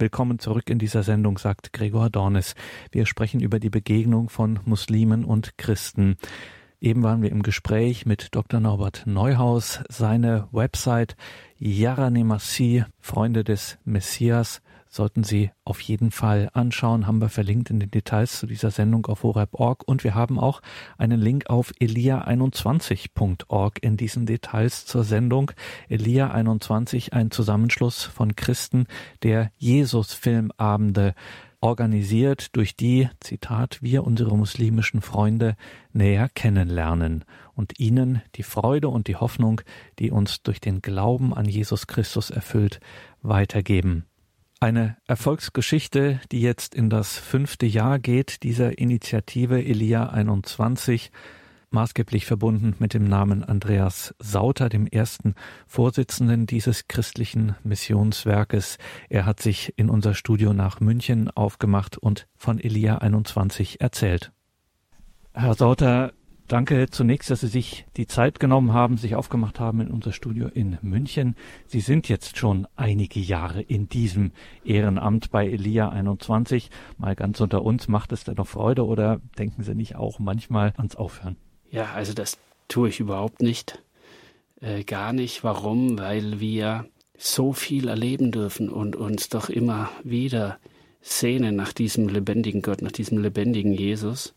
Willkommen zurück in dieser Sendung, sagt Gregor Dornis. Wir sprechen über die Begegnung von Muslimen und Christen. Eben waren wir im Gespräch mit Dr. Norbert Neuhaus. Seine Website Yaranemasi, Freunde des Messias, sollten Sie auf jeden Fall anschauen, haben wir verlinkt in den Details zu dieser Sendung auf horeb.org und wir haben auch einen Link auf elia21.org in diesen Details zur Sendung. Elia 21, ein Zusammenschluss von Christen, der Jesus-Filmabende organisiert, durch die, Zitat, wir unsere muslimischen Freunde näher kennenlernen und ihnen die Freude und die Hoffnung, die uns durch den Glauben an Jesus Christus erfüllt, weitergeben. Eine Erfolgsgeschichte, die jetzt in das fünfte Jahr geht, dieser Initiative Elia 21, maßgeblich verbunden mit dem Namen Andreas Sauter, dem ersten Vorsitzenden dieses christlichen Missionswerkes. Er hat sich in unser Studio nach München aufgemacht und von Elia 21 erzählt. Herr Sauter, Danke zunächst, dass Sie sich die Zeit genommen haben, sich aufgemacht haben in unser Studio in München. Sie sind jetzt schon einige Jahre in diesem Ehrenamt bei Elia 21. Mal ganz unter uns, macht es da noch Freude oder denken Sie nicht auch manchmal ans Aufhören? Ja, also das tue ich überhaupt nicht. Äh, gar nicht. Warum? Weil wir so viel erleben dürfen und uns doch immer wieder sehnen nach diesem lebendigen Gott, nach diesem lebendigen Jesus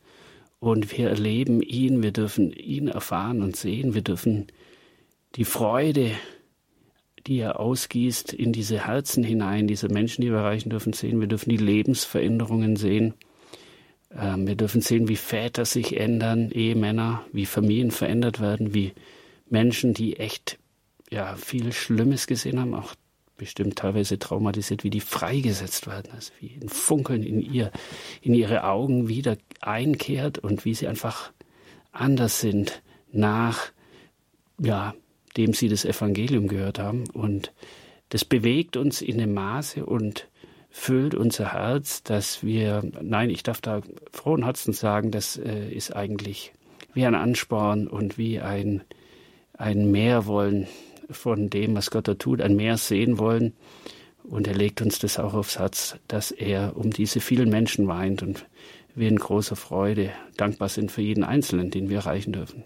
und wir erleben ihn, wir dürfen ihn erfahren und sehen, wir dürfen die Freude, die er ausgießt, in diese Herzen hinein, diese Menschen, die wir erreichen dürfen, sehen. Wir dürfen die Lebensveränderungen sehen. Ähm, wir dürfen sehen, wie Väter sich ändern, Ehemänner, wie Familien verändert werden, wie Menschen, die echt ja, viel Schlimmes gesehen haben, auch bestimmt teilweise traumatisiert, wie die freigesetzt werden, also wie ein Funkeln in ihr, in ihre Augen wieder einkehrt und wie sie einfach anders sind nach, ja, dem sie das Evangelium gehört haben. Und das bewegt uns in dem Maße und füllt unser Herz, dass wir, nein, ich darf da frohen Herzens sagen, das äh, ist eigentlich wie ein Ansporn und wie ein, ein Mehrwollen von dem, was Gott da tut, ein Meer sehen wollen. Und er legt uns das auch aufs Herz, dass er um diese vielen Menschen weint und wir in großer Freude dankbar sind für jeden Einzelnen, den wir erreichen dürfen.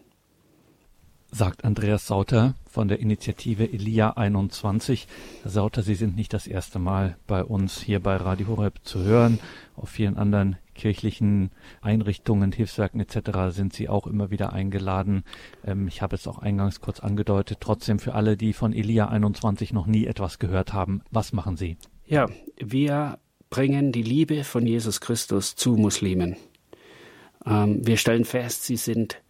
Sagt Andreas Sauter von der Initiative Elia 21. Herr Sauter, Sie sind nicht das erste Mal bei uns hier bei Radio Horeb zu hören. Auf vielen anderen kirchlichen Einrichtungen, Hilfswerken etc. sind Sie auch immer wieder eingeladen. Ähm, ich habe es auch eingangs kurz angedeutet. Trotzdem für alle, die von Elia 21 noch nie etwas gehört haben, was machen Sie? Ja, wir bringen die Liebe von Jesus Christus zu Muslimen. Ähm, wir stellen fest, sie sind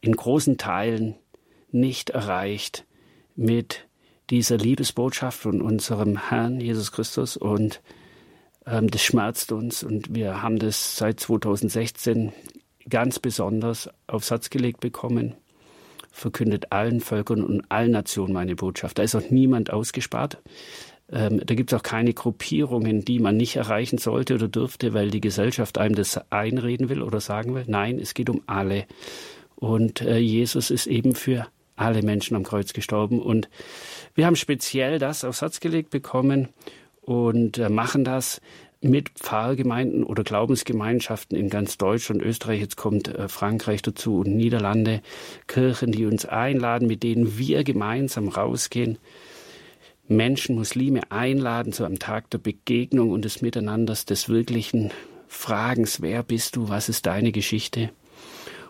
in großen Teilen nicht erreicht mit dieser Liebesbotschaft von unserem Herrn Jesus Christus und ähm, das schmerzt uns und wir haben das seit 2016 ganz besonders aufs Herz gelegt bekommen. Verkündet allen Völkern und allen Nationen meine Botschaft. Da ist auch niemand ausgespart. Ähm, da gibt es auch keine Gruppierungen, die man nicht erreichen sollte oder dürfte, weil die Gesellschaft einem das einreden will oder sagen will. Nein, es geht um alle. Und äh, Jesus ist eben für alle Menschen am Kreuz gestorben. Und wir haben speziell das aufs Herz gelegt bekommen und äh, machen das mit Pfarrgemeinden oder Glaubensgemeinschaften in ganz Deutschland, Österreich, jetzt kommt äh, Frankreich dazu und Niederlande, Kirchen, die uns einladen, mit denen wir gemeinsam rausgehen, Menschen, Muslime einladen zu einem Tag der Begegnung und des Miteinanders, des wirklichen Fragens, wer bist du, was ist deine Geschichte?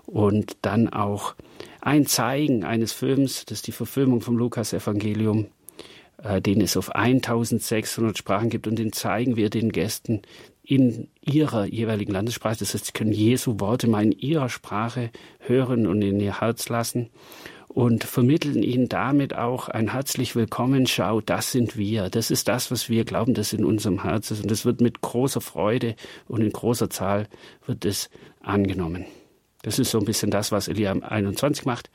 Und dann auch ein Zeigen eines Films, das ist die Verfilmung vom Lukas-Evangelium, äh, den es auf 1600 Sprachen gibt und den zeigen wir den Gästen in ihrer jeweiligen Landessprache. Das heißt, sie können Jesu Worte mal in ihrer Sprache hören und in ihr Herz lassen und vermitteln ihnen damit auch ein herzlich willkommen, schau, das sind wir, das ist das, was wir glauben, das in unserem Herz ist und das wird mit großer Freude und in großer Zahl wird es angenommen. Das ist so ein bisschen das, was Elia 21 macht.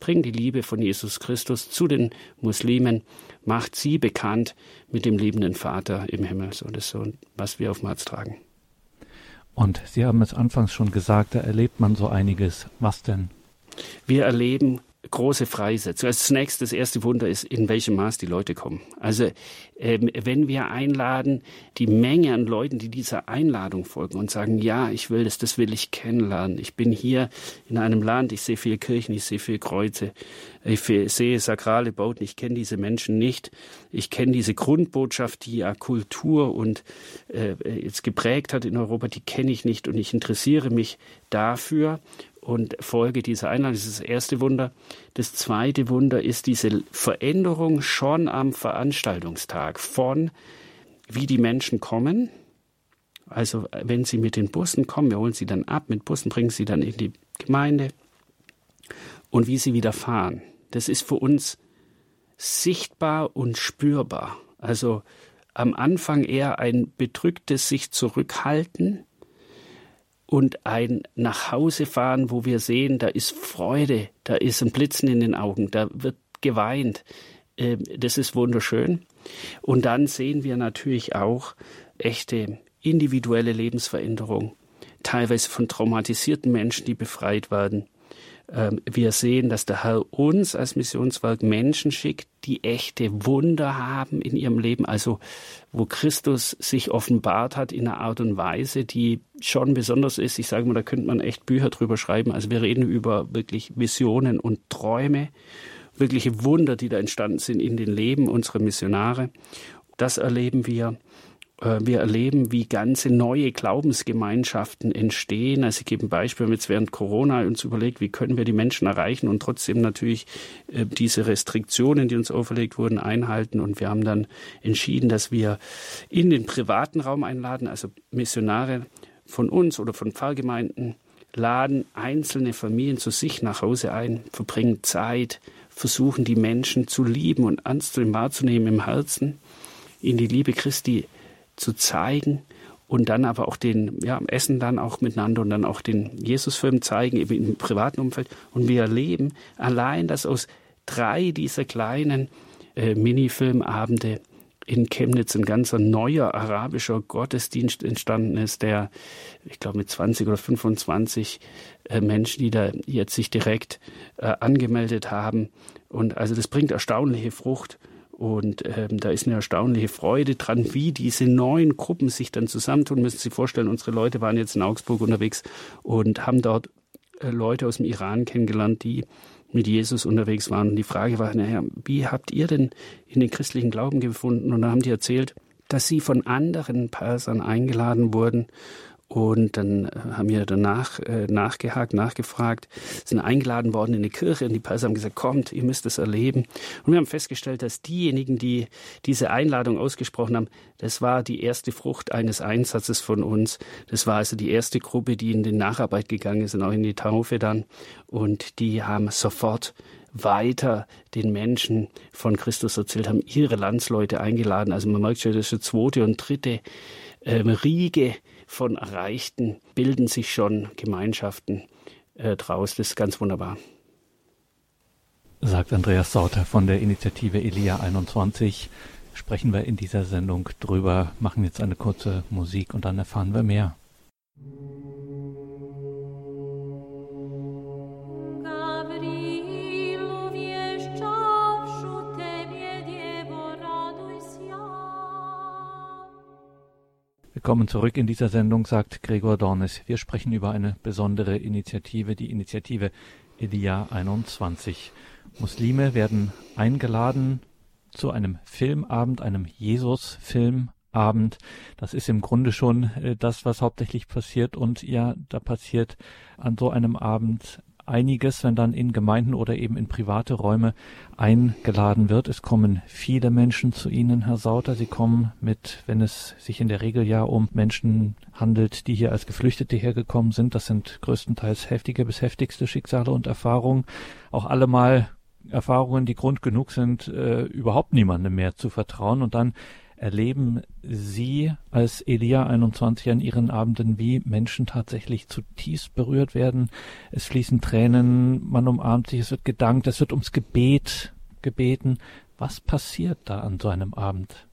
Bring die Liebe von Jesus Christus zu den Muslimen, macht sie bekannt mit dem liebenden Vater im Himmel. So, das so, was wir auf dem Herz tragen. Und Sie haben es anfangs schon gesagt, da erlebt man so einiges. Was denn? Wir erleben große Freisetzung. Also zunächst das erste Wunder ist, in welchem Maß die Leute kommen. Also ähm, wenn wir einladen, die Menge an Leuten, die dieser Einladung folgen und sagen, ja, ich will das, das will ich kennenlernen. Ich bin hier in einem Land, ich sehe viele Kirchen, ich sehe viele Kreuze, ich sehe sakrale Bauten, ich kenne diese Menschen nicht. Ich kenne diese Grundbotschaft, die ja Kultur und äh, jetzt geprägt hat in Europa, die kenne ich nicht und ich interessiere mich dafür und folge dieser Einladung. Das ist das erste Wunder. Das zweite Wunder ist diese Veränderung schon am Veranstaltungstag von wie die Menschen kommen. Also wenn sie mit den Bussen kommen, wir holen sie dann ab, mit Bussen bringen sie dann in die Gemeinde und wie sie wieder fahren. Das ist für uns sichtbar und spürbar. Also am Anfang eher ein bedrücktes sich zurückhalten, und ein Nachhausefahren, wo wir sehen, da ist Freude, da ist ein Blitzen in den Augen, da wird geweint. Ähm, das ist wunderschön. Und dann sehen wir natürlich auch echte individuelle Lebensveränderung, teilweise von traumatisierten Menschen, die befreit werden, ähm, wir sehen, dass der Herr uns als Missionswerk Menschen schickt, die echte Wunder haben in ihrem Leben, also wo Christus sich offenbart hat in einer Art und Weise, die schon besonders ist. Ich sage mal, da könnte man echt Bücher drüber schreiben. Also wir reden über wirklich Visionen und Träume, wirkliche Wunder, die da entstanden sind in den Leben unserer Missionare. Das erleben wir. Äh, wir erleben, wie ganze neue Glaubensgemeinschaften entstehen. Also ich gebe ein Beispiel, wir haben jetzt während Corona uns überlegt, wie können wir die Menschen erreichen und trotzdem natürlich äh, diese Restriktionen, die uns auferlegt wurden, einhalten. Und wir haben dann entschieden, dass wir in den privaten Raum einladen, also Missionare von uns oder von Pfarrgemeinden laden einzelne Familien zu sich nach Hause ein, verbringen Zeit, versuchen die Menschen zu lieben und ernst zu wahrzunehmen im Herzen, in die Liebe Christi zu zeigen und dann aber auch den, ja, Essen dann auch miteinander und dann auch den Jesusfilm zeigen, eben im privaten Umfeld. Und wir erleben allein, dass aus drei dieser kleinen äh, Minifilmabende in Chemnitz ein ganzer neuer arabischer Gottesdienst entstanden ist, der, ich glaube, mit 20 oder 25 äh, Menschen, die da jetzt sich direkt äh, angemeldet haben. Und also das bringt erstaunliche Frucht. Und ähm, da ist eine erstaunliche Freude dran, wie diese neuen Gruppen sich dann zusammentun. Müssen Sie sich vorstellen, unsere Leute waren jetzt in Augsburg unterwegs und haben dort äh, Leute aus dem Iran kennengelernt, die mit Jesus unterwegs waren. Und die Frage war, naja, wie habt ihr denn in den christlichen Glauben gefunden? Und da haben die erzählt, dass sie von anderen Persern eingeladen wurden und dann äh, haben wir danach äh, nachgehakt, nachgefragt, sind eingeladen worden in die Kirche und die Perser haben gesagt, kommt, ihr müsst es erleben. Und wir haben festgestellt, dass diejenigen, die diese Einladung ausgesprochen haben, das war die erste Frucht eines Einsatzes von uns. Das war also die erste Gruppe, die in die Nacharbeit gegangen ist und auch in die Taufe dann. Und die haben sofort weiter den Menschen von Christus erzählt, haben ihre Landsleute eingeladen. Also man merkt schon, das ist die zweite und dritte ähm, Riege von Erreichten bilden sich schon Gemeinschaften äh, draus. Das ist ganz wunderbar. Sagt Andreas Sauter von der Initiative Elia 21. Sprechen wir in dieser Sendung drüber, machen jetzt eine kurze Musik und dann erfahren wir mehr. Willkommen zurück in dieser Sendung, sagt Gregor Dornes. Wir sprechen über eine besondere Initiative, die Initiative Elia 21. Muslime werden eingeladen zu einem Filmabend, einem Jesus-Filmabend. Das ist im Grunde schon äh, das, was hauptsächlich passiert. Und ja, da passiert an so einem Abend einiges, wenn dann in Gemeinden oder eben in private Räume eingeladen wird. Es kommen viele Menschen zu Ihnen, Herr Sauter. Sie kommen mit, wenn es sich in der Regel ja um Menschen handelt, die hier als Geflüchtete hergekommen sind. Das sind größtenteils heftige bis heftigste Schicksale und Erfahrungen. Auch allemal Erfahrungen, die Grund genug sind, äh, überhaupt niemandem mehr zu vertrauen. Und dann erleben Sie als Elia 21 an Ihren Abenden, wie Menschen tatsächlich zutiefst berührt werden. Es fließen Tränen, man umarmt sich, es wird gedankt, es wird ums Gebet gebeten. Was passiert da an so einem Abend?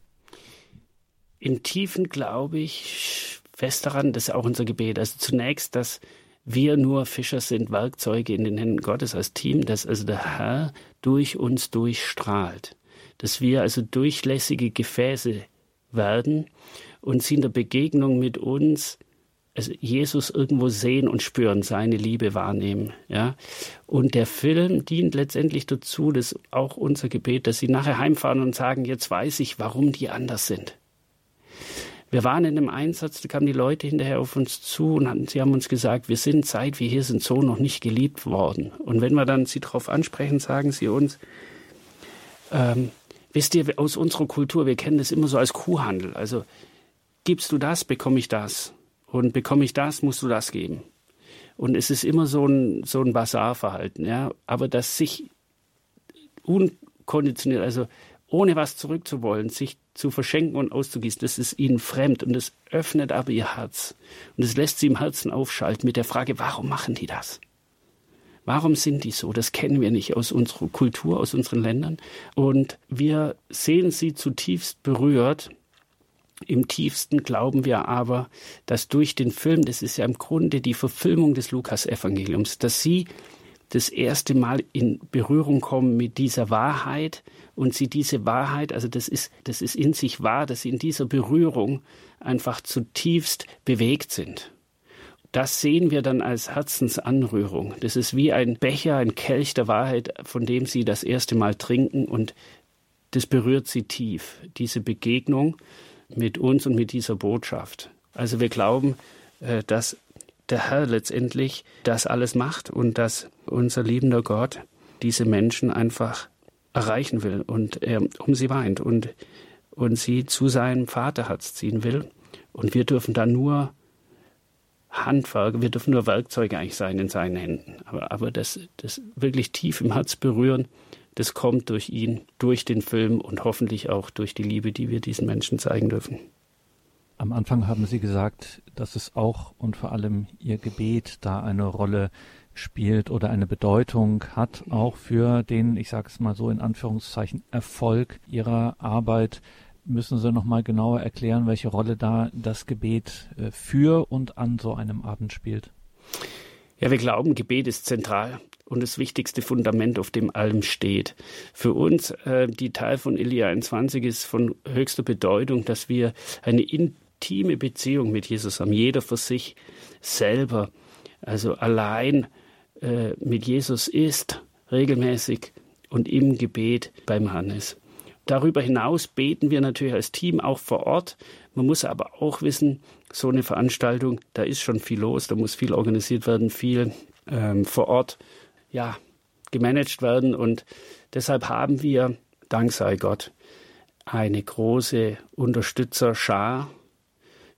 Im Tiefen glaube ich fest daran, das ist auch unser Gebet. Also zunächst, dass wir nur Fischer sind, Werkzeuge in den Händen Gottes als Team, dass also der Herr durch uns durchstrahlt, dass wir also durchlässige Gefäße werden und sie in der Begegnung mit uns also Jesus irgendwo sehen und spüren, seine Liebe wahrnehmen. Ja? Und der Film dient letztendlich dazu, dass auch unser Gebet, dass sie nachher heimfahren und sagen, jetzt weiß ich, warum die anders sind. Wir waren in einem Einsatz, da kamen die Leute hinterher auf uns zu und hatten, sie haben uns gesagt, wir sind seit wir hier sind so noch nicht geliebt worden. Und wenn wir dann sie darauf ansprechen, sagen sie uns, ähm, wisst ihr, aus unserer Kultur, wir kennen das immer so als Kuhhandel. Also gibst du das, bekomme ich das. Und bekomme ich das, musst du das geben. Und es ist immer so ein, so ein Basarverhalten, ja. Aber dass sich unkonditioniert, also ohne was zurückzuwollen, sich zu verschenken und auszugießen, das ist ihnen fremd und das öffnet aber ihr Herz. Und es lässt sie im Herzen aufschalten mit der Frage, warum machen die das? Warum sind die so? Das kennen wir nicht aus unserer Kultur, aus unseren Ländern. Und wir sehen sie zutiefst berührt im tiefsten glauben wir aber, dass durch den Film, das ist ja im Grunde die Verfilmung des Lukas-Evangeliums, dass sie das erste Mal in Berührung kommen mit dieser Wahrheit und sie diese Wahrheit, also das ist, das ist in sich wahr, dass sie in dieser Berührung einfach zutiefst bewegt sind. Das sehen wir dann als Herzensanrührung. Das ist wie ein Becher, ein Kelch der Wahrheit, von dem sie das erste Mal trinken und das berührt sie tief, diese Begegnung mit uns und mit dieser Botschaft. Also wir glauben, äh, dass der Herr letztendlich das alles macht und dass unser liebender Gott diese Menschen einfach erreichen will und er um sie weint und, und sie zu seinem Vaterherz ziehen will. Und wir dürfen dann nur Handwerk, wir dürfen nur Werkzeuge eigentlich sein in seinen Händen. Aber, aber das, das wirklich tief im Herz berühren, das kommt durch ihn, durch den Film und hoffentlich auch durch die Liebe, die wir diesen Menschen zeigen dürfen. Am Anfang haben Sie gesagt, dass es auch und vor allem Ihr Gebet da eine Rolle spielt oder eine Bedeutung hat, auch für den, ich sage es mal so in Anführungszeichen, Erfolg Ihrer Arbeit. Müssen Sie noch mal genauer erklären, welche Rolle da das Gebet äh, für und an so einem Abend spielt? Ja, wir glauben, Gebet ist zentral und das wichtigste Fundament, auf dem allem steht. Für uns, äh, die Teil von Elia 21, ist von höchster Bedeutung, dass wir eine intime Beziehung mit Jesus haben, jeder für sich selber, also allein äh, mit Jesus ist, regelmäßig und im Gebet beim Hannes. Darüber hinaus beten wir natürlich als Team auch vor Ort. Man muss aber auch wissen, so eine Veranstaltung, da ist schon viel los, da muss viel organisiert werden, viel ähm, vor Ort ja, gemanagt werden. Und deshalb haben wir, dank sei Gott, eine große Unterstützerschar.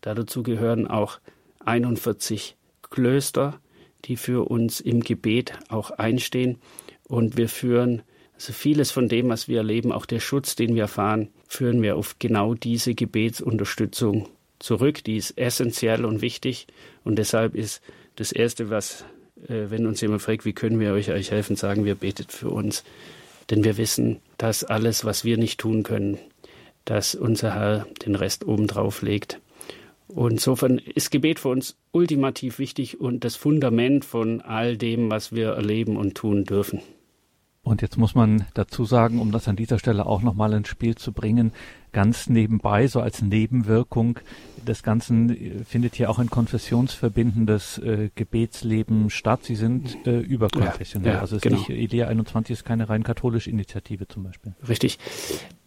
Dazu gehören auch 41 Klöster, die für uns im Gebet auch einstehen. Und wir führen also vieles von dem, was wir erleben, auch der Schutz, den wir erfahren, führen wir auf genau diese Gebetsunterstützung zurück. Die ist essentiell und wichtig. Und deshalb ist das Erste, was äh, wenn uns jemand fragt, wie können wir euch euch helfen, sagen wir, betet für uns. Denn wir wissen, dass alles, was wir nicht tun können, dass unser Herr den Rest obendrauf legt. Und insofern ist Gebet für uns ultimativ wichtig und das Fundament von all dem, was wir erleben und tun dürfen. Und jetzt muss man dazu sagen, um das an dieser Stelle auch nochmal ins Spiel zu bringen, ganz nebenbei, so als Nebenwirkung des Ganzen äh, findet hier auch ein konfessionsverbindendes äh, Gebetsleben statt. Sie sind äh, überkonfessionell. Ja, ja, also es genau. ist nicht, Idea 21 ist keine rein katholische Initiative zum Beispiel. Richtig.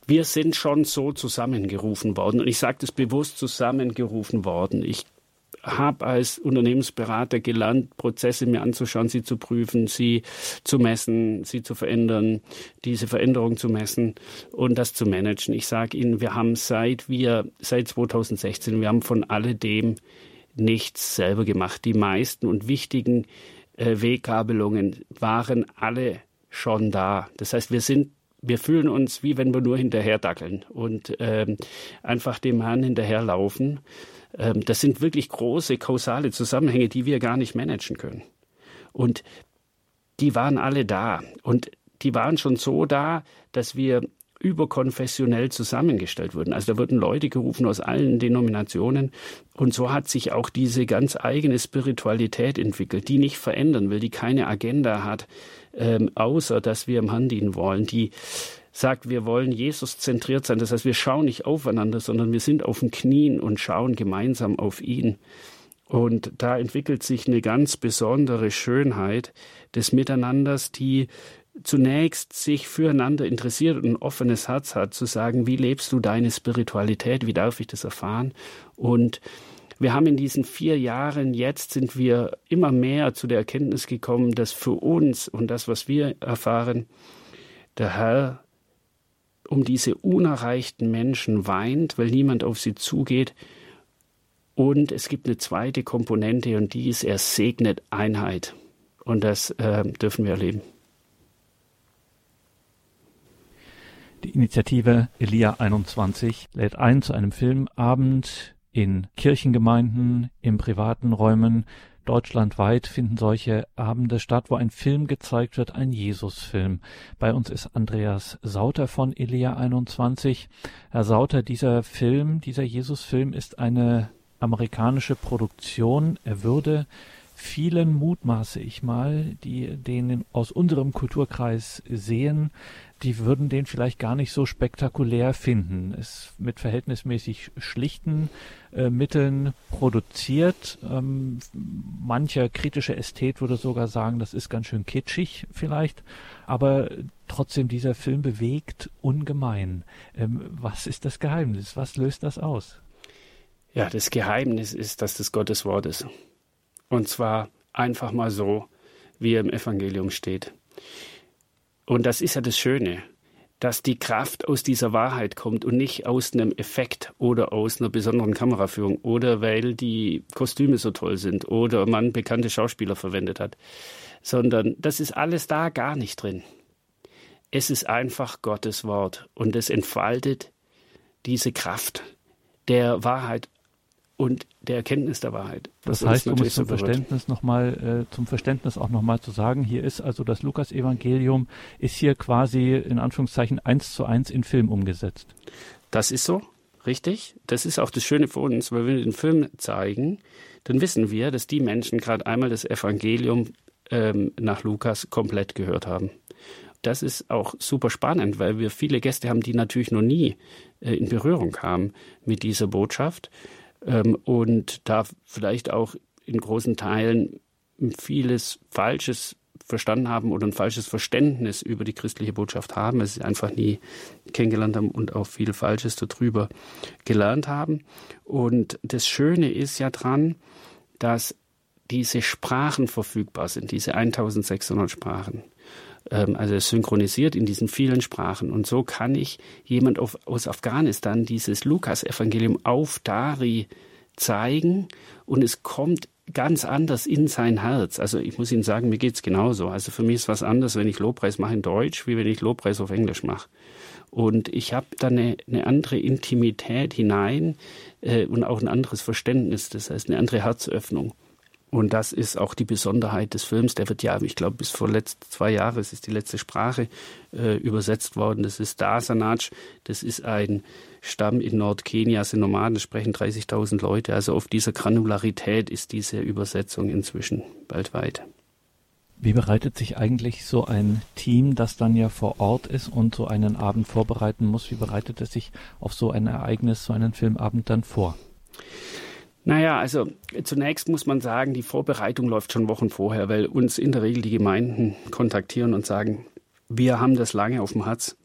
Wir sind schon so zusammengerufen worden. Und ich sage das bewusst zusammengerufen worden. Ich habe als Unternehmensberater gelernt, Prozesse mir anzuschauen, sie zu prüfen, sie zu messen, sie zu verändern, diese Veränderung zu messen und das zu managen. Ich sage Ihnen, wir haben seit wir seit 2016, wir haben von alledem nichts selber gemacht. Die meisten und wichtigen äh, Weggabelungen waren alle schon da. Das heißt, wir sind wir fühlen uns, wie wenn wir nur hinterher dackeln und ähm, einfach dem Herrn hinterherlaufen. Ähm, das sind wirklich große kausale Zusammenhänge, die wir gar nicht managen können. Und die waren alle da. Und die waren schon so da, dass wir überkonfessionell zusammengestellt wurden. Also da wurden Leute gerufen aus allen Denominationen und so hat sich auch diese ganz eigene Spiritualität entwickelt, die nicht verändern will, die keine Agenda hat, ähm, außer dass wir im Herrn dienen wollen, die sagt, wir wollen Jesus zentriert sein. Das heißt, wir schauen nicht aufeinander, sondern wir sind auf den Knien und schauen gemeinsam auf ihn. Und da entwickelt sich eine ganz besondere Schönheit des Miteinanders, die zunächst sich füreinander interessiert und ein offenes Herz hat, zu sagen, wie lebst du deine Spiritualität, wie darf ich das erfahren? Und wir haben in diesen vier Jahren, jetzt sind wir immer mehr zu der Erkenntnis gekommen, dass für uns und das, was wir erfahren, der Herr um diese unerreichten Menschen weint, weil niemand auf sie zugeht. Und es gibt eine zweite Komponente und die ist, er segnet Einheit. Und das äh, dürfen wir erleben. Die Initiative Elia 21 lädt ein zu einem Filmabend in Kirchengemeinden, in privaten Räumen. Deutschlandweit finden solche Abende statt, wo ein Film gezeigt wird, ein Jesusfilm. Bei uns ist Andreas Sauter von Elia 21. Herr Sauter, dieser Film, dieser Jesusfilm ist eine amerikanische Produktion. Er würde vielen mutmaße ich mal, die den aus unserem Kulturkreis sehen, die würden den vielleicht gar nicht so spektakulär finden. Es mit verhältnismäßig schlichten äh, Mitteln produziert. Ähm, mancher kritische Ästhet würde sogar sagen, das ist ganz schön kitschig vielleicht, aber trotzdem dieser Film bewegt ungemein. Ähm, was ist das Geheimnis? Was löst das aus? Ja, das Geheimnis ist, dass das Gottes Wort ist. Und zwar einfach mal so, wie er im Evangelium steht. Und das ist ja das Schöne, dass die Kraft aus dieser Wahrheit kommt und nicht aus einem Effekt oder aus einer besonderen Kameraführung oder weil die Kostüme so toll sind oder man bekannte Schauspieler verwendet hat, sondern das ist alles da gar nicht drin. Es ist einfach Gottes Wort und es entfaltet diese Kraft der Wahrheit und der Erkenntnis der Wahrheit. Das, heißt, um es zum Verständnis noch mal, äh, zum Verständnis auch nochmal zu sagen, hier ist also das Lukas-Evangelium ist hier quasi in Anführungszeichen eins zu eins in Film umgesetzt. Das ist so, richtig. Das ist auch das Schöne für uns, weil wir den Film zeigen, dann wissen wir, dass die Menschen gerade einmal das Evangelium ähm, nach Lukas komplett gehört haben. Das ist auch super spannend, weil wir viele Gäste haben, die natürlich noch nie äh, in Berührung kamen mit dieser Botschaft ähm, und da vielleicht auch in großen Teilen vieles Falsches verstanden haben oder ein falsches Verständnis über die christliche Botschaft haben, es einfach nie kennengelernt haben und auch viel Falsches darüber gelernt haben. Und das Schöne ist ja dran, dass diese Sprachen verfügbar sind, diese 1600 Sprachen. Ähm, also synchronisiert in diesen vielen Sprachen. Und so kann ich jemand auf, aus Afghanistan dieses Lukas-Evangelium auf Dari zeigen und es kommt ganz anders in sein Herz. Also ich muss Ihnen sagen, mir geht's genauso. Also für mich ist was anderes, wenn ich Lobpreis mache in Deutsch, wie wenn ich Lobpreis auf Englisch mache. Und ich habe da eine, eine andere Intimität hinein äh, und auch ein anderes Verständnis, das heißt eine andere Herzöffnung. Und das ist auch die Besonderheit des Films. Der wird ja, ich glaube, bis vor letzt, zwei Jahren ist die letzte Sprache äh, übersetzt worden. Das ist Dasanaj. Das ist ein Stamm in Nordkenia, sind Nomaden, sprechen 30.000 Leute. Also auf dieser Granularität ist diese Übersetzung inzwischen bald weit. Wie bereitet sich eigentlich so ein Team, das dann ja vor Ort ist und so einen Abend vorbereiten muss, wie bereitet es sich auf so ein Ereignis, so einen Filmabend dann vor? Naja, also zunächst muss man sagen, die Vorbereitung läuft schon Wochen vorher, weil uns in der Regel die Gemeinden kontaktieren und sagen, wir haben das lange auf dem Herz.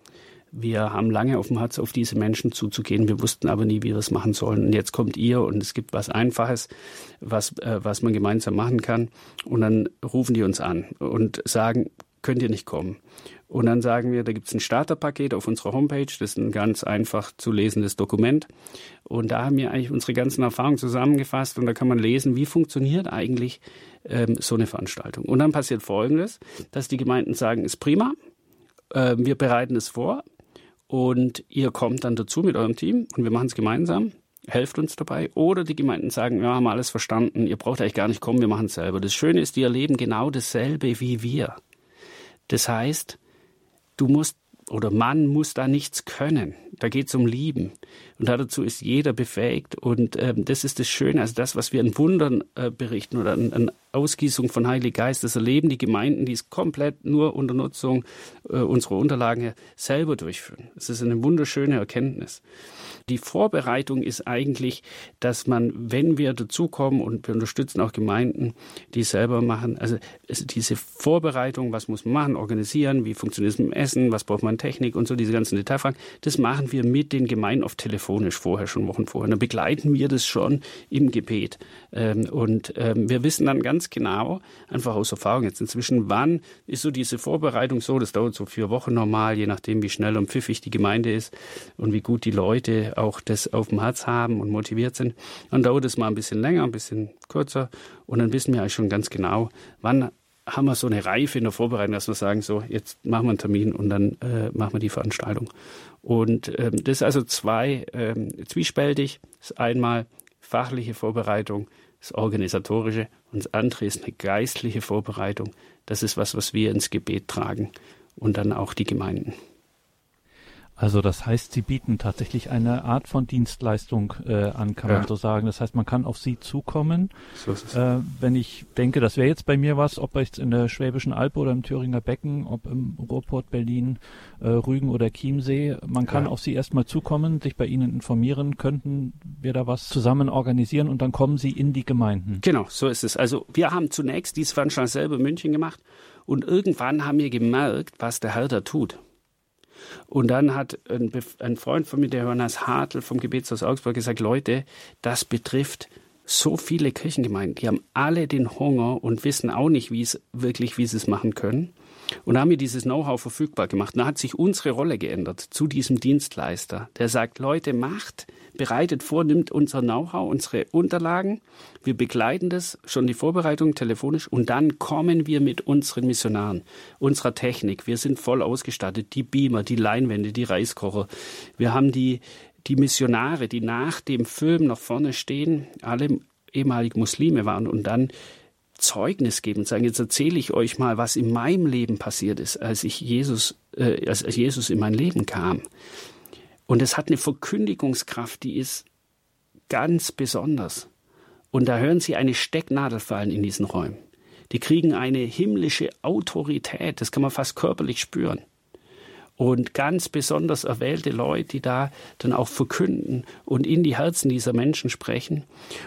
Wir haben lange auf dem Herz, auf diese Menschen zuzugehen. Wir wussten aber nie, wie wir es machen sollen. Und jetzt kommt ihr und es gibt was Einfaches, was, äh, was man gemeinsam machen kann. Und dann rufen die uns an und sagen, könnt ihr nicht kommen. Und dann sagen wir, da gibt es ein Starterpaket auf unserer Homepage. Das ist ein ganz einfach zu lesendes Dokument. Und da haben wir eigentlich unsere ganzen Erfahrungen zusammengefasst. Und da kann man lesen, wie funktioniert eigentlich ähm, so eine Veranstaltung. Und dann passiert Folgendes, dass die Gemeinden sagen, ist prima. Äh, wir bereiten es vor. Und ihr kommt dann dazu mit eurem Team und wir machen es gemeinsam helft uns dabei. Oder die Gemeinden sagen, ja, haben alles verstanden, ihr braucht eigentlich gar nicht kommen, wir machen es selber. Das Schöne ist, die erleben genau dasselbe wie wir. Das heißt, du musst oder Mann muss da nichts können. Da geht es um Lieben. Und dazu ist jeder befähigt. Und ähm, das ist das Schöne, also das, was wir in Wundern äh, berichten oder an, an, Ausgießung von Heilig Geist, das erleben die Gemeinden, die es komplett nur unter Nutzung äh, unserer Unterlagen selber durchführen. Das ist eine wunderschöne Erkenntnis. Die Vorbereitung ist eigentlich, dass man, wenn wir dazukommen und wir unterstützen auch Gemeinden, die selber machen, also diese Vorbereitung, was muss man machen, organisieren, wie funktioniert es mit dem Essen, was braucht man Technik und so, diese ganzen Detailfragen, das machen wir mit den Gemeinden oft telefonisch vorher, schon Wochen vorher. Dann begleiten wir das schon im Gebet. Ähm, und ähm, wir wissen dann ganz genau, einfach aus Erfahrung jetzt inzwischen, wann ist so diese Vorbereitung so, das dauert so vier Wochen normal, je nachdem, wie schnell und pfiffig die Gemeinde ist und wie gut die Leute auch das auf dem Herz haben und motiviert sind. Dann dauert es mal ein bisschen länger, ein bisschen kürzer und dann wissen wir eigentlich schon ganz genau, wann haben wir so eine Reife in der Vorbereitung, dass wir sagen, so, jetzt machen wir einen Termin und dann äh, machen wir die Veranstaltung. Und ähm, das ist also zwei ähm, zwiespältig. Das ist einmal fachliche Vorbereitung, das organisatorische und das andere ist eine geistliche Vorbereitung. Das ist was, was wir ins Gebet tragen und dann auch die Gemeinden. Also das heißt, Sie bieten tatsächlich eine Art von Dienstleistung äh, an, kann ja. man so sagen. Das heißt, man kann auf Sie zukommen. So ist es. Äh, wenn ich denke, das wäre jetzt bei mir was, ob jetzt in der Schwäbischen Alb oder im Thüringer Becken, ob im Ruhrport Berlin, äh, Rügen oder Chiemsee, man kann ja. auf Sie erstmal zukommen, sich bei Ihnen informieren, könnten wir da was zusammen organisieren und dann kommen Sie in die Gemeinden. Genau, so ist es. Also wir haben zunächst diese Veranstaltung selber in München gemacht und irgendwann haben wir gemerkt, was der Herr da tut. Und dann hat ein, ein Freund von mir, der Johannes Hartl vom Gebetshaus Augsburg, gesagt, Leute, das betrifft so viele Kirchengemeinden, die haben alle den Hunger und wissen auch nicht, wie es wirklich, wie sie es machen können. Und haben wir dieses Know-how verfügbar gemacht. Da hat sich unsere Rolle geändert zu diesem Dienstleister, der sagt, Leute, macht, bereitet vor, nimmt unser Know-how, unsere Unterlagen, wir begleiten das, schon die Vorbereitung telefonisch und dann kommen wir mit unseren Missionaren, unserer Technik. Wir sind voll ausgestattet, die Beamer, die Leinwände, die Reiskocher. Wir haben die, die Missionare, die nach dem Film noch vorne stehen, alle ehemalig Muslime waren und dann Zeugnis geben und sagen, jetzt erzähle ich euch mal, was in meinem Leben passiert ist, als ich Jesus, äh, als Jesus in mein Leben kam. Und es hat eine Verkündigungskraft, die ist ganz besonders. Und da hören Sie eine Stecknadel fallen in diesen Räumen. Die kriegen eine himmlische Autorität, das kann man fast körperlich spüren und ganz besonders erwählte Leute, die da dann auch verkünden und in die Herzen dieser Menschen sprechen.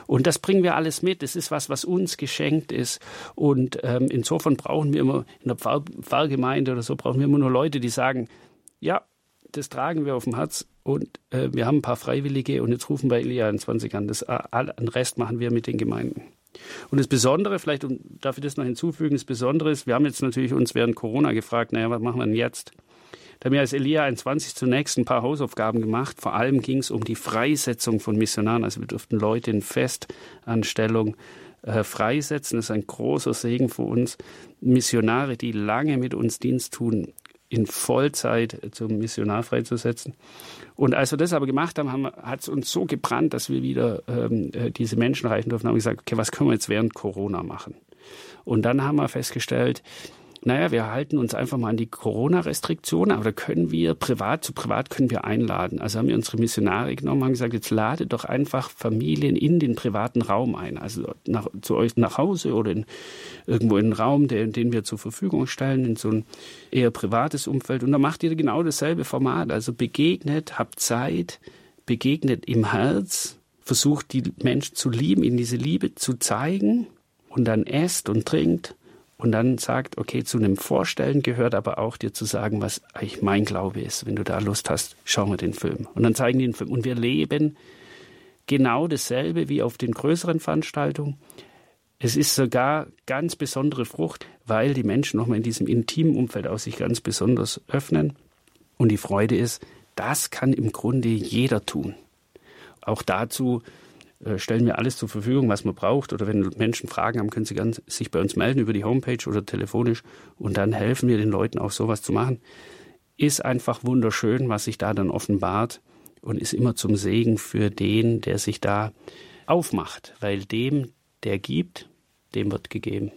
Und das bringen wir alles mit. Das ist was, was uns geschenkt ist. Und ähm, insofern brauchen wir immer in der Pfarr Pfarrgemeinde oder so brauchen wir immer nur Leute, die sagen, ja, das tragen wir auf dem Herz und äh, wir haben ein paar Freiwillige und jetzt rufen wir Elia in 20 an. Das, äh, den Rest machen wir mit den Gemeinden. Und das Besondere, vielleicht darf ich das noch hinzufügen, das Besondere ist, wir haben jetzt natürlich uns während Corona gefragt, naja, was machen wir denn jetzt? Da haben wir als Elia 21 zunächst ein paar Hausaufgaben gemacht. Vor allem ging es um die Freisetzung von Missionaren. Also wir durften Leute in Festanstellung äh, freisetzen. Das ist ein großer Segen für uns. Missionare, die lange mit uns Dienst tun, in Vollzeit zum Missionar freizusetzen. Und als wir das aber gemacht haben, haben hat es uns so gebrannt, dass wir wieder ähm, äh, diese Menschen reichen durften. Haben wir gesagt, okay, was können wir jetzt während Corona machen? Und dann haben wir festgestellt, naja, wir halten uns einfach mal an die Corona-Restriktionen, aber da können wir privat zu privat können wir einladen. Also haben wir unsere Missionare genommen, haben gesagt, jetzt lade doch einfach Familien in den privaten Raum ein, also nach, zu euch nach Hause oder in, irgendwo in einen Raum, den, den wir zur Verfügung stellen, in so ein eher privates Umfeld. Und da macht ihr genau dasselbe Format. Also begegnet, habt Zeit, begegnet im Herz, versucht die Menschen zu lieben, ihnen diese Liebe zu zeigen und dann esst und trinkt und dann sagt, okay, zu einem Vorstellen gehört aber auch dir zu sagen, was eigentlich mein Glaube ist. Wenn du da Lust hast, schau mal den Film. Und dann zeigen die den Film. Und wir leben genau dasselbe wie auf den größeren Veranstaltungen. Es ist sogar ganz besondere Frucht, weil die Menschen nochmal in diesem intimen Umfeld aus sich ganz besonders öffnen. Und die Freude ist, das kann im Grunde jeder tun. Auch dazu stellen wir alles zur Verfügung, was man braucht. Oder wenn Menschen Fragen haben, können sie ganz, sich bei uns melden über die Homepage oder telefonisch. Und dann helfen wir den Leuten auch sowas zu machen. Ist einfach wunderschön, was sich da dann offenbart und ist immer zum Segen für den, der sich da aufmacht. Weil dem, der gibt, dem wird gegeben.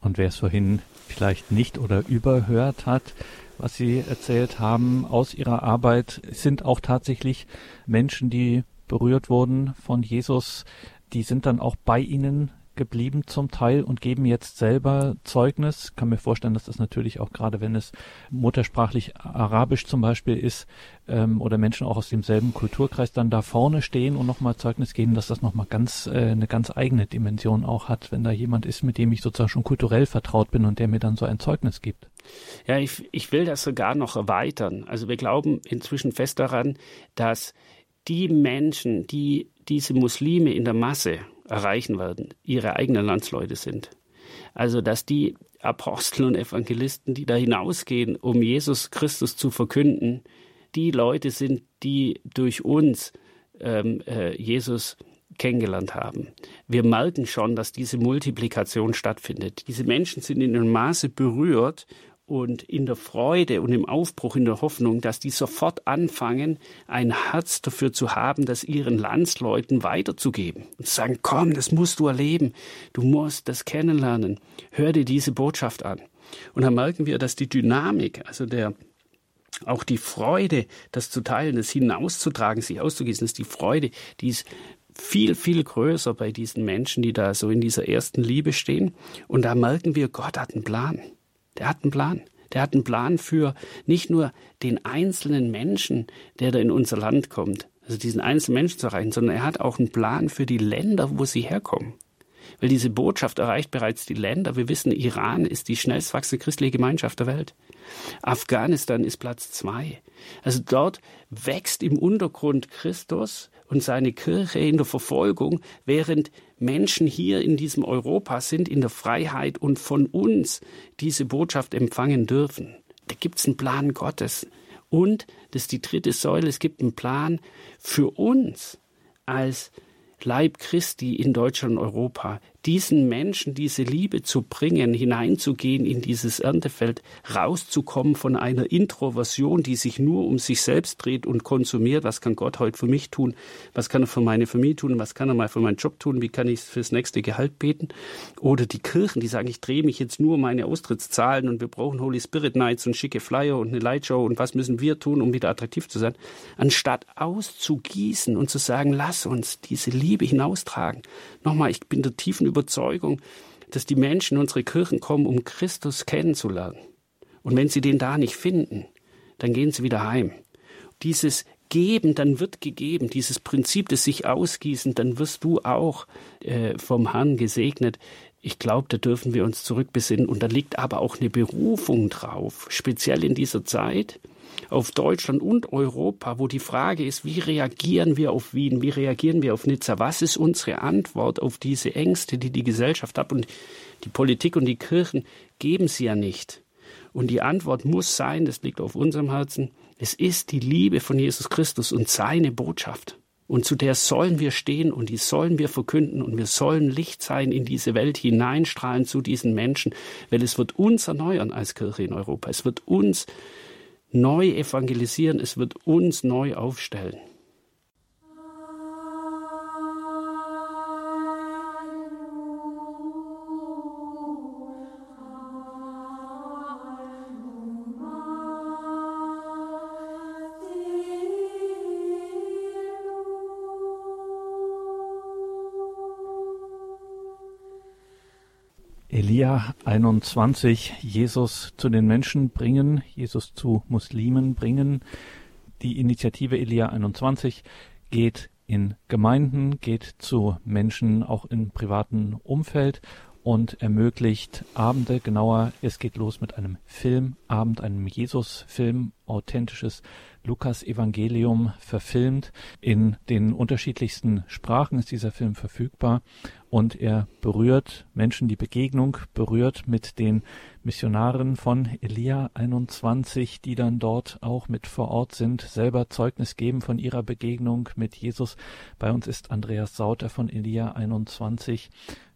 Und wer es vorhin vielleicht nicht oder überhört hat, was Sie erzählt haben aus Ihrer Arbeit, sind auch tatsächlich Menschen, die berührt wurden von Jesus. Die sind dann auch bei Ihnen geblieben zum Teil und geben jetzt selber Zeugnis. Ich kann mir vorstellen, dass das natürlich auch gerade, wenn es muttersprachlich Arabisch zum Beispiel ist ähm, oder Menschen auch aus demselben Kulturkreis dann da vorne stehen und nochmal Zeugnis geben, dass das nochmal ganz äh, eine ganz eigene Dimension auch hat, wenn da jemand ist, mit dem ich sozusagen schon kulturell vertraut bin und der mir dann so ein Zeugnis gibt. Ja, ich, ich will das sogar noch erweitern. Also wir glauben inzwischen fest daran, dass die Menschen, die diese Muslime in der Masse erreichen werden, ihre eigenen Landsleute sind. Also, dass die Apostel und Evangelisten, die da hinausgehen, um Jesus Christus zu verkünden, die Leute sind, die durch uns ähm, äh, Jesus kennengelernt haben. Wir merken schon, dass diese Multiplikation stattfindet. Diese Menschen sind in einem Maße berührt und in der Freude und im Aufbruch, in der Hoffnung, dass die sofort anfangen, ein Herz dafür zu haben, das ihren Landsleuten weiterzugeben und zu sagen, komm, das musst du erleben, du musst das kennenlernen, hör dir diese Botschaft an. Und dann merken wir, dass die Dynamik, also der auch die Freude, das zu teilen, das hinauszutragen, sich auszugießen, ist die Freude, die ist viel, viel größer bei diesen Menschen, die da so in dieser ersten Liebe stehen. Und da merken wir, Gott hat einen Plan. Der hat einen Plan. Der hat einen Plan für nicht nur den einzelnen Menschen, der da in unser Land kommt, also diesen einzelnen Menschen zu erreichen, sondern er hat auch einen Plan für die Länder, wo sie herkommen. Weil diese Botschaft erreicht bereits die Länder. Wir wissen, Iran ist die schnellst wachsende christliche Gemeinschaft der Welt. Afghanistan ist Platz zwei. Also dort wächst im Untergrund Christus und seine Kirche in der Verfolgung, während Menschen hier in diesem Europa sind, in der Freiheit und von uns diese Botschaft empfangen dürfen. Da gibt es einen Plan Gottes. Und, das ist die dritte Säule, es gibt einen Plan für uns als Leib Christi in Deutschland und Europa, diesen Menschen diese Liebe zu bringen, hineinzugehen in dieses Erntefeld, rauszukommen von einer Introversion, die sich nur um sich selbst dreht und konsumiert. Was kann Gott heute für mich tun? Was kann er für meine Familie tun? Was kann er mal für meinen Job tun? Wie kann ich fürs nächste Gehalt beten? Oder die Kirchen, die sagen, ich drehe mich jetzt nur um meine Austrittszahlen und wir brauchen Holy Spirit Nights und schicke Flyer und eine Lightshow und was müssen wir tun, um wieder attraktiv zu sein? Anstatt auszugießen und zu sagen, lass uns diese Liebe hinaustragen. Nochmal, ich bin der tiefen Überzeugung, dass die Menschen in unsere Kirchen kommen, um Christus kennenzulernen. Und wenn sie den da nicht finden, dann gehen sie wieder heim. Dieses Geben, dann wird gegeben, dieses Prinzip des sich ausgießen, dann wirst du auch äh, vom Herrn gesegnet. Ich glaube, da dürfen wir uns zurückbesinnen. Und da liegt aber auch eine Berufung drauf, speziell in dieser Zeit, auf Deutschland und Europa, wo die Frage ist, wie reagieren wir auf Wien, wie reagieren wir auf Nizza, was ist unsere Antwort auf diese Ängste, die die Gesellschaft hat und die Politik und die Kirchen geben sie ja nicht. Und die Antwort muss sein, das liegt auf unserem Herzen, es ist die Liebe von Jesus Christus und seine Botschaft. Und zu der sollen wir stehen und die sollen wir verkünden und wir sollen Licht sein in diese Welt hineinstrahlen zu diesen Menschen, weil es wird uns erneuern als Kirche in Europa. Es wird uns neu evangelisieren, es wird uns neu aufstellen. Elia 21, Jesus zu den Menschen bringen, Jesus zu Muslimen bringen. Die Initiative Elia 21 geht in Gemeinden, geht zu Menschen auch im privaten Umfeld und ermöglicht Abende, genauer, es geht los mit einem Filmabend, einem Jesus-Film, authentisches Lukas-Evangelium verfilmt. In den unterschiedlichsten Sprachen ist dieser Film verfügbar und er berührt Menschen, die Begegnung berührt mit den Missionaren von Elia 21, die dann dort auch mit vor Ort sind, selber Zeugnis geben von ihrer Begegnung mit Jesus. Bei uns ist Andreas Sauter von Elia 21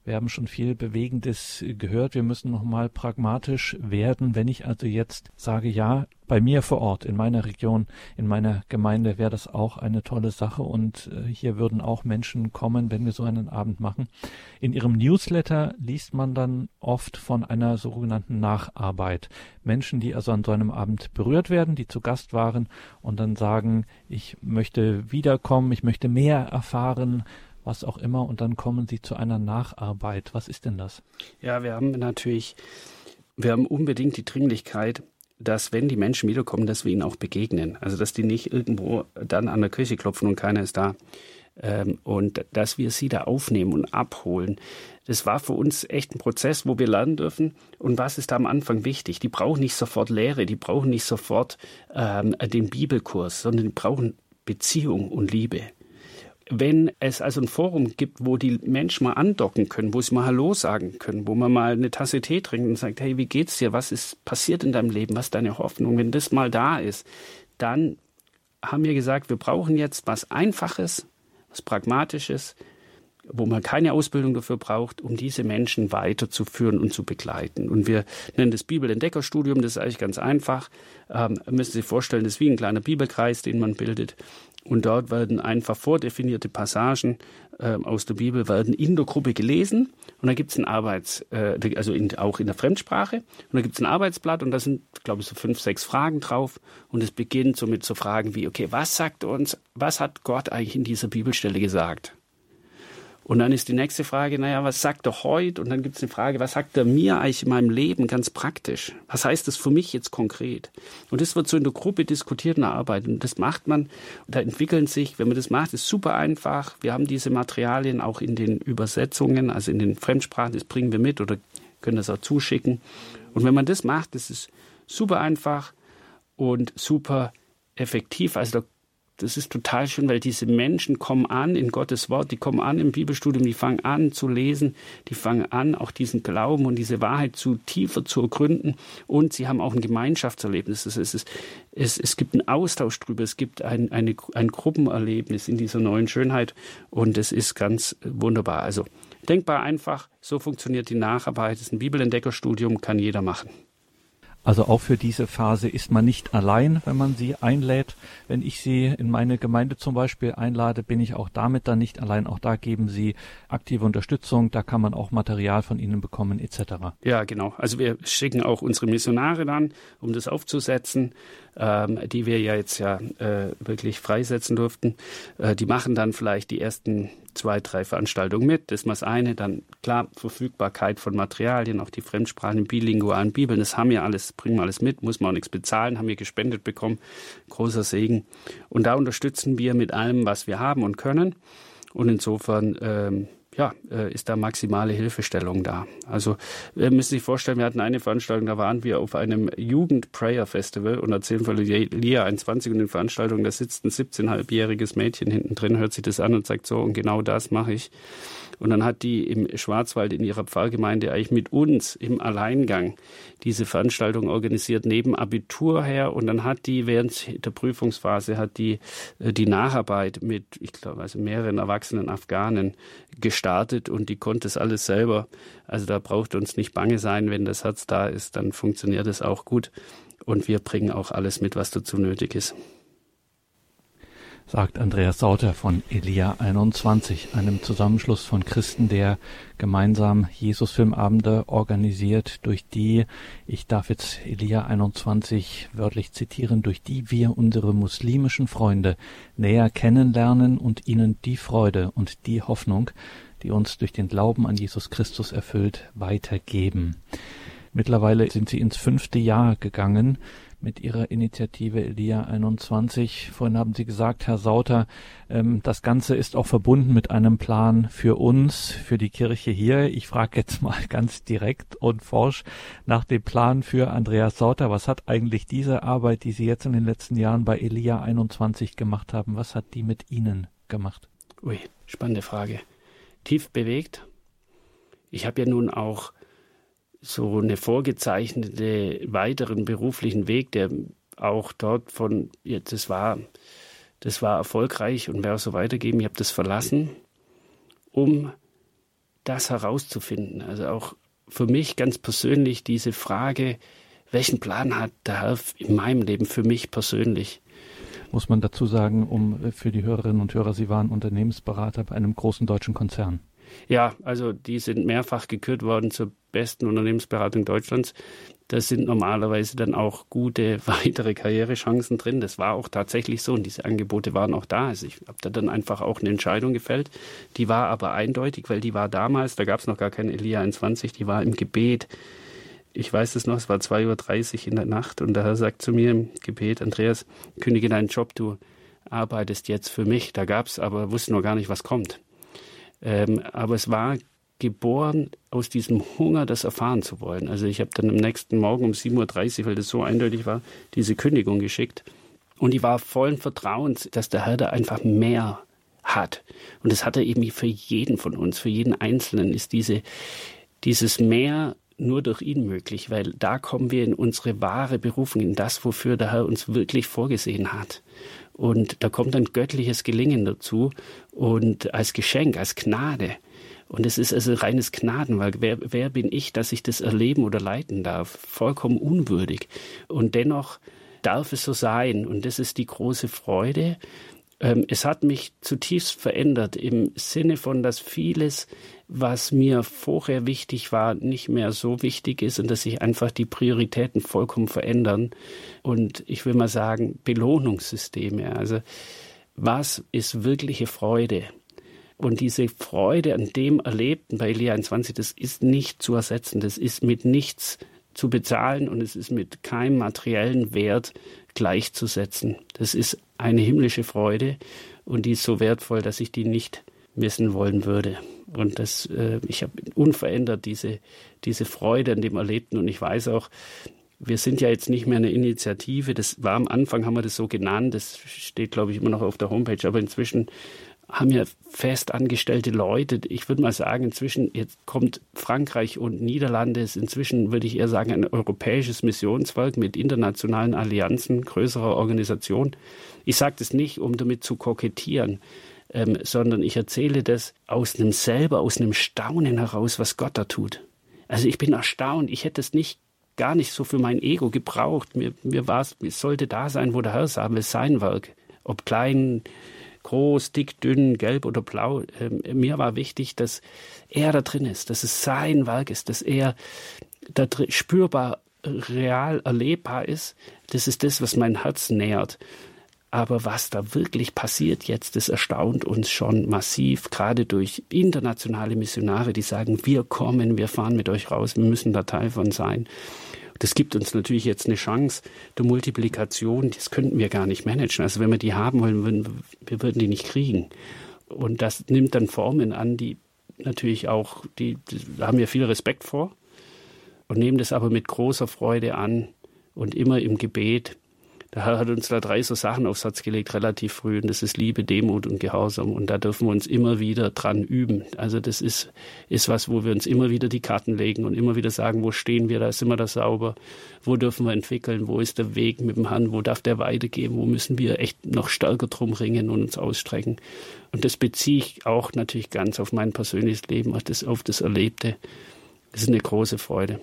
Wir haben schon viel Bewegendes gehört. Wir müssen nochmal pragmatisch werden. Wenn ich also jetzt sage, ja, bei mir vor Ort, in meiner Region, in meiner Gemeinde wäre das auch eine tolle Sache und äh, hier würden auch Menschen kommen, wenn wir so einen Abend machen. In Ihrem Newsletter liest man dann oft von einer sogenannten Nacharbeit. Menschen, die also an so einem Abend berührt werden, die zu Gast waren und dann sagen, ich möchte wiederkommen, ich möchte mehr erfahren, was auch immer, und dann kommen sie zu einer Nacharbeit. Was ist denn das? Ja, wir haben natürlich, wir haben unbedingt die Dringlichkeit, dass wenn die Menschen wiederkommen, dass wir ihnen auch begegnen. Also dass die nicht irgendwo dann an der Kirche klopfen und keiner ist da. Ähm, und dass wir sie da aufnehmen und abholen. Das war für uns echt ein Prozess, wo wir lernen dürfen. Und was ist da am Anfang wichtig? Die brauchen nicht sofort Lehre, die brauchen nicht sofort ähm, den Bibelkurs, sondern die brauchen Beziehung und Liebe. Wenn es also ein Forum gibt, wo die Menschen mal andocken können, wo sie mal Hallo sagen können, wo man mal eine Tasse Tee trinkt und sagt, hey, wie geht's dir? Was ist passiert in deinem Leben? Was ist deine Hoffnung? Wenn das mal da ist, dann haben wir gesagt, wir brauchen jetzt was Einfaches, was Pragmatisches, wo man keine Ausbildung dafür braucht, um diese Menschen weiterzuführen und zu begleiten. Und wir nennen das Bibelentdeckerstudium, das ist eigentlich ganz einfach. Ähm, müssen Sie sich vorstellen, das ist wie ein kleiner Bibelkreis, den man bildet. Und dort werden einfach vordefinierte Passagen äh, aus der Bibel werden in der Gruppe gelesen. Und da gibt es ein Arbeits, äh, also in, auch in der Fremdsprache. Und da gibt es ein Arbeitsblatt und da sind, glaube ich, so fünf, sechs Fragen drauf. Und es beginnt so mit so Fragen wie, okay, was sagt uns, was hat Gott eigentlich in dieser Bibelstelle gesagt? Und dann ist die nächste Frage, naja, was sagt er heute? Und dann gibt es eine Frage, was sagt er mir eigentlich in meinem Leben ganz praktisch? Was heißt das für mich jetzt konkret? Und das wird so in der Gruppe diskutiert und erarbeitet. Und das macht man, da entwickeln sich, wenn man das macht, ist super einfach. Wir haben diese Materialien auch in den Übersetzungen, also in den Fremdsprachen, das bringen wir mit oder können das auch zuschicken. Und wenn man das macht, das ist super einfach und super effektiv. Also da das ist total schön, weil diese Menschen kommen an in Gottes Wort, die kommen an im Bibelstudium, die fangen an zu lesen, die fangen an, auch diesen Glauben und diese Wahrheit zu tiefer zu ergründen und sie haben auch ein Gemeinschaftserlebnis. Es, es, es, es gibt einen Austausch drüber, es gibt ein, eine, ein Gruppenerlebnis in dieser neuen Schönheit und es ist ganz wunderbar. Also denkbar einfach, so funktioniert die Nacharbeit. Es ist ein Bibelentdeckerstudium, kann jeder machen. Also auch für diese Phase ist man nicht allein, wenn man sie einlädt. Wenn ich sie in meine Gemeinde zum Beispiel einlade, bin ich auch damit dann nicht allein. Auch da geben sie aktive Unterstützung, da kann man auch Material von ihnen bekommen etc. Ja, genau. Also wir schicken auch unsere Missionare dann, um das aufzusetzen ähm, die wir ja jetzt ja äh, wirklich freisetzen durften. Äh, die machen dann vielleicht die ersten zwei, drei Veranstaltungen mit. Das ist mal das eine. Dann klar Verfügbarkeit von Materialien, auch die Fremdsprachen, bilingualen Bibeln. Das haben wir alles, bringen wir alles mit, muss man auch nichts bezahlen, haben wir gespendet bekommen. Großer Segen. Und da unterstützen wir mit allem, was wir haben und können. Und insofern ähm, ja, äh, ist da maximale Hilfestellung da. Also wir müssen sich vorstellen, wir hatten eine Veranstaltung, da waren wir auf einem Jugend-Prayer-Festival und erzählen von Lia 21 und den Veranstaltungen, da sitzt ein 17-halbjähriges Mädchen hinten drin, hört sich das an und sagt so, und genau das mache ich. Und dann hat die im Schwarzwald in ihrer Pfarrgemeinde eigentlich mit uns im Alleingang diese Veranstaltung organisiert, neben Abitur her. Und dann hat die während der Prüfungsphase hat die äh, die Nacharbeit mit, ich glaube, also mehreren erwachsenen Afghanen gestartet und die konnte es alles selber. Also da braucht uns nicht bange sein, wenn das Herz da ist, dann funktioniert es auch gut. Und wir bringen auch alles mit, was dazu nötig ist sagt Andreas Sauter von Elia 21, einem Zusammenschluss von Christen, der gemeinsam Jesusfilmabende organisiert, durch die, ich darf jetzt Elia 21 wörtlich zitieren, durch die wir unsere muslimischen Freunde näher kennenlernen und ihnen die Freude und die Hoffnung, die uns durch den Glauben an Jesus Christus erfüllt, weitergeben. Mittlerweile sind sie ins fünfte Jahr gegangen mit Ihrer Initiative Elia 21. Vorhin haben Sie gesagt, Herr Sauter, ähm, das Ganze ist auch verbunden mit einem Plan für uns, für die Kirche hier. Ich frage jetzt mal ganz direkt und forsch nach dem Plan für Andreas Sauter. Was hat eigentlich diese Arbeit, die Sie jetzt in den letzten Jahren bei Elia 21 gemacht haben, was hat die mit Ihnen gemacht? Ui, spannende Frage. Tief bewegt. Ich habe ja nun auch so eine vorgezeichnete weiteren beruflichen Weg, der auch dort von, ja, das war, das war erfolgreich und werde so weitergeben. Ich habe das verlassen, um das herauszufinden. Also auch für mich ganz persönlich diese Frage, welchen Plan hat der Herr in meinem Leben für mich persönlich? Muss man dazu sagen, um für die Hörerinnen und Hörer, Sie waren Unternehmensberater bei einem großen deutschen Konzern. Ja, also die sind mehrfach gekürt worden zur besten Unternehmensberatung Deutschlands. Da sind normalerweise dann auch gute weitere Karrierechancen drin. Das war auch tatsächlich so und diese Angebote waren auch da. Also ich habe da dann einfach auch eine Entscheidung gefällt. Die war aber eindeutig, weil die war damals, da gab es noch gar keine Elia 21, die war im Gebet. Ich weiß es noch, es war 2.30 Uhr in der Nacht und der Herr sagt zu mir im Gebet, Andreas, kündige deinen Job, du arbeitest jetzt für mich. Da gab es aber, wusste noch gar nicht, was kommt. Ähm, aber es war geboren aus diesem Hunger, das erfahren zu wollen. Also ich habe dann am nächsten Morgen um 7.30 Uhr, weil das so eindeutig war, diese Kündigung geschickt. Und die war vollen Vertrauens, dass der Herr da einfach mehr hat. Und das hat er eben für jeden von uns, für jeden Einzelnen ist diese, dieses Mehr nur durch ihn möglich, weil da kommen wir in unsere wahre Berufung, in das, wofür der Herr uns wirklich vorgesehen hat. Und da kommt ein göttliches Gelingen dazu und als Geschenk, als Gnade. Und es ist also reines Gnadenwerk. Wer, wer bin ich, dass ich das erleben oder leiten darf? Vollkommen unwürdig. Und dennoch darf es so sein. Und das ist die große Freude. Ähm, es hat mich zutiefst verändert im Sinne von, dass vieles, was mir vorher wichtig war, nicht mehr so wichtig ist und dass sich einfach die Prioritäten vollkommen verändern. Und ich will mal sagen, Belohnungssysteme. Also was ist wirkliche Freude? Und diese Freude an dem Erlebten bei Elia 21, das ist nicht zu ersetzen, das ist mit nichts zu bezahlen und es ist mit keinem materiellen Wert gleichzusetzen. Das ist eine himmlische Freude und die ist so wertvoll, dass ich die nicht missen wollen würde. Und das, äh, ich habe unverändert diese, diese Freude an dem Erlebten und ich weiß auch, wir sind ja jetzt nicht mehr eine Initiative. Das war am Anfang, haben wir das so genannt. Das steht, glaube ich, immer noch auf der Homepage. Aber inzwischen haben ja fest angestellte Leute. Ich würde mal sagen, inzwischen jetzt kommt Frankreich und Niederlande ist inzwischen, würde ich eher sagen, ein europäisches Missionswerk mit internationalen Allianzen, größerer Organisation. Ich sage das nicht, um damit zu kokettieren, ähm, sondern ich erzähle das aus einem selber, aus einem Staunen heraus, was Gott da tut. Also ich bin erstaunt. Ich hätte es nicht gar nicht so für mein Ego gebraucht. Mir, mir war es, es sollte da sein, wo der Herr sah, es sein Werk. Ob klein, groß, dick, dünn, gelb oder blau. Ähm, mir war wichtig, dass er da drin ist, dass es sein Werk ist, dass er da drin spürbar, real erlebbar ist. Das ist das, was mein Herz nährt. Aber was da wirklich passiert jetzt, das erstaunt uns schon massiv, gerade durch internationale Missionare, die sagen, wir kommen, wir fahren mit euch raus, wir müssen da Teil von sein. Das gibt uns natürlich jetzt eine Chance der Multiplikation, das könnten wir gar nicht managen. Also wenn wir die haben wollen, würden, wir würden die nicht kriegen. Und das nimmt dann Formen an, die natürlich auch, die, die haben wir viel Respekt vor und nehmen das aber mit großer Freude an und immer im Gebet der Herr hat uns da drei so Sachen aufs Satz gelegt, relativ früh. Und das ist Liebe, Demut und Gehorsam. Und da dürfen wir uns immer wieder dran üben. Also das ist, ist was, wo wir uns immer wieder die Karten legen und immer wieder sagen, wo stehen wir, da sind wir da sauber. Wo dürfen wir entwickeln? Wo ist der Weg mit dem Herrn? Wo darf der weitergehen? Wo müssen wir echt noch stärker drum ringen und uns ausstrecken? Und das beziehe ich auch natürlich ganz auf mein persönliches Leben, auf das, auf das Erlebte. Das ist eine große Freude.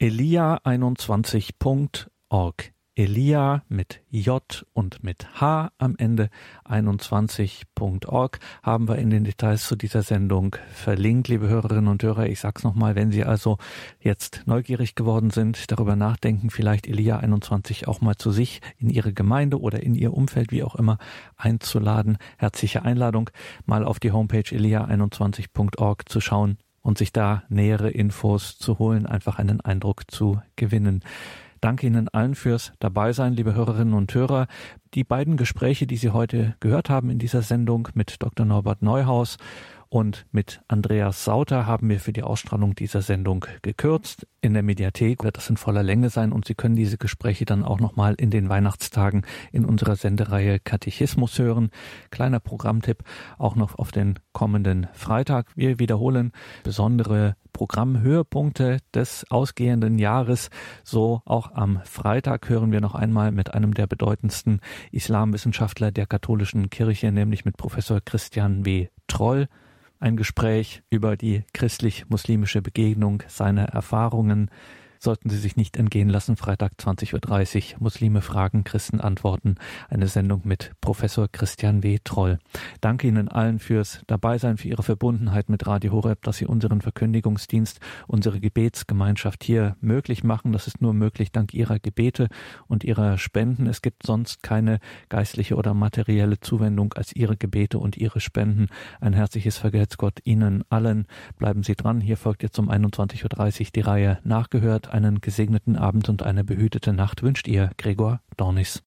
elia21.org. Elia mit J und mit H am Ende 21.org haben wir in den Details zu dieser Sendung verlinkt, liebe Hörerinnen und Hörer. Ich sag's nochmal, wenn Sie also jetzt neugierig geworden sind, darüber nachdenken, vielleicht Elia 21 auch mal zu sich in Ihre Gemeinde oder in Ihr Umfeld, wie auch immer, einzuladen. Herzliche Einladung, mal auf die Homepage elia21.org zu schauen und sich da nähere Infos zu holen, einfach einen Eindruck zu gewinnen. Danke Ihnen allen fürs Dabeisein, liebe Hörerinnen und Hörer. Die beiden Gespräche, die Sie heute gehört haben in dieser Sendung mit Dr. Norbert Neuhaus und mit Andreas Sauter haben wir für die Ausstrahlung dieser Sendung gekürzt. In der Mediathek wird das in voller Länge sein und Sie können diese Gespräche dann auch nochmal in den Weihnachtstagen in unserer Sendereihe Katechismus hören. Kleiner Programmtipp auch noch auf den kommenden Freitag. Wir wiederholen besondere Programmhöhepunkte des ausgehenden Jahres. So auch am Freitag hören wir noch einmal mit einem der bedeutendsten Islamwissenschaftler der katholischen Kirche, nämlich mit Professor Christian W. Troll ein Gespräch über die christlich-muslimische Begegnung, seine Erfahrungen, sollten Sie sich nicht entgehen lassen. Freitag 20.30 Uhr. Muslime fragen, Christen antworten. Eine Sendung mit Professor Christian W. Troll. Danke Ihnen allen fürs Dabeisein, für Ihre Verbundenheit mit Radio Horeb, dass Sie unseren Verkündigungsdienst, unsere Gebetsgemeinschaft hier möglich machen. Das ist nur möglich dank Ihrer Gebete und Ihrer Spenden. Es gibt sonst keine geistliche oder materielle Zuwendung als Ihre Gebete und Ihre Spenden. Ein herzliches Vergelt's Gott Ihnen allen. Bleiben Sie dran. Hier folgt jetzt um 21.30 Uhr die Reihe Nachgehört einen gesegneten Abend und eine behütete Nacht wünscht ihr Gregor Dornis.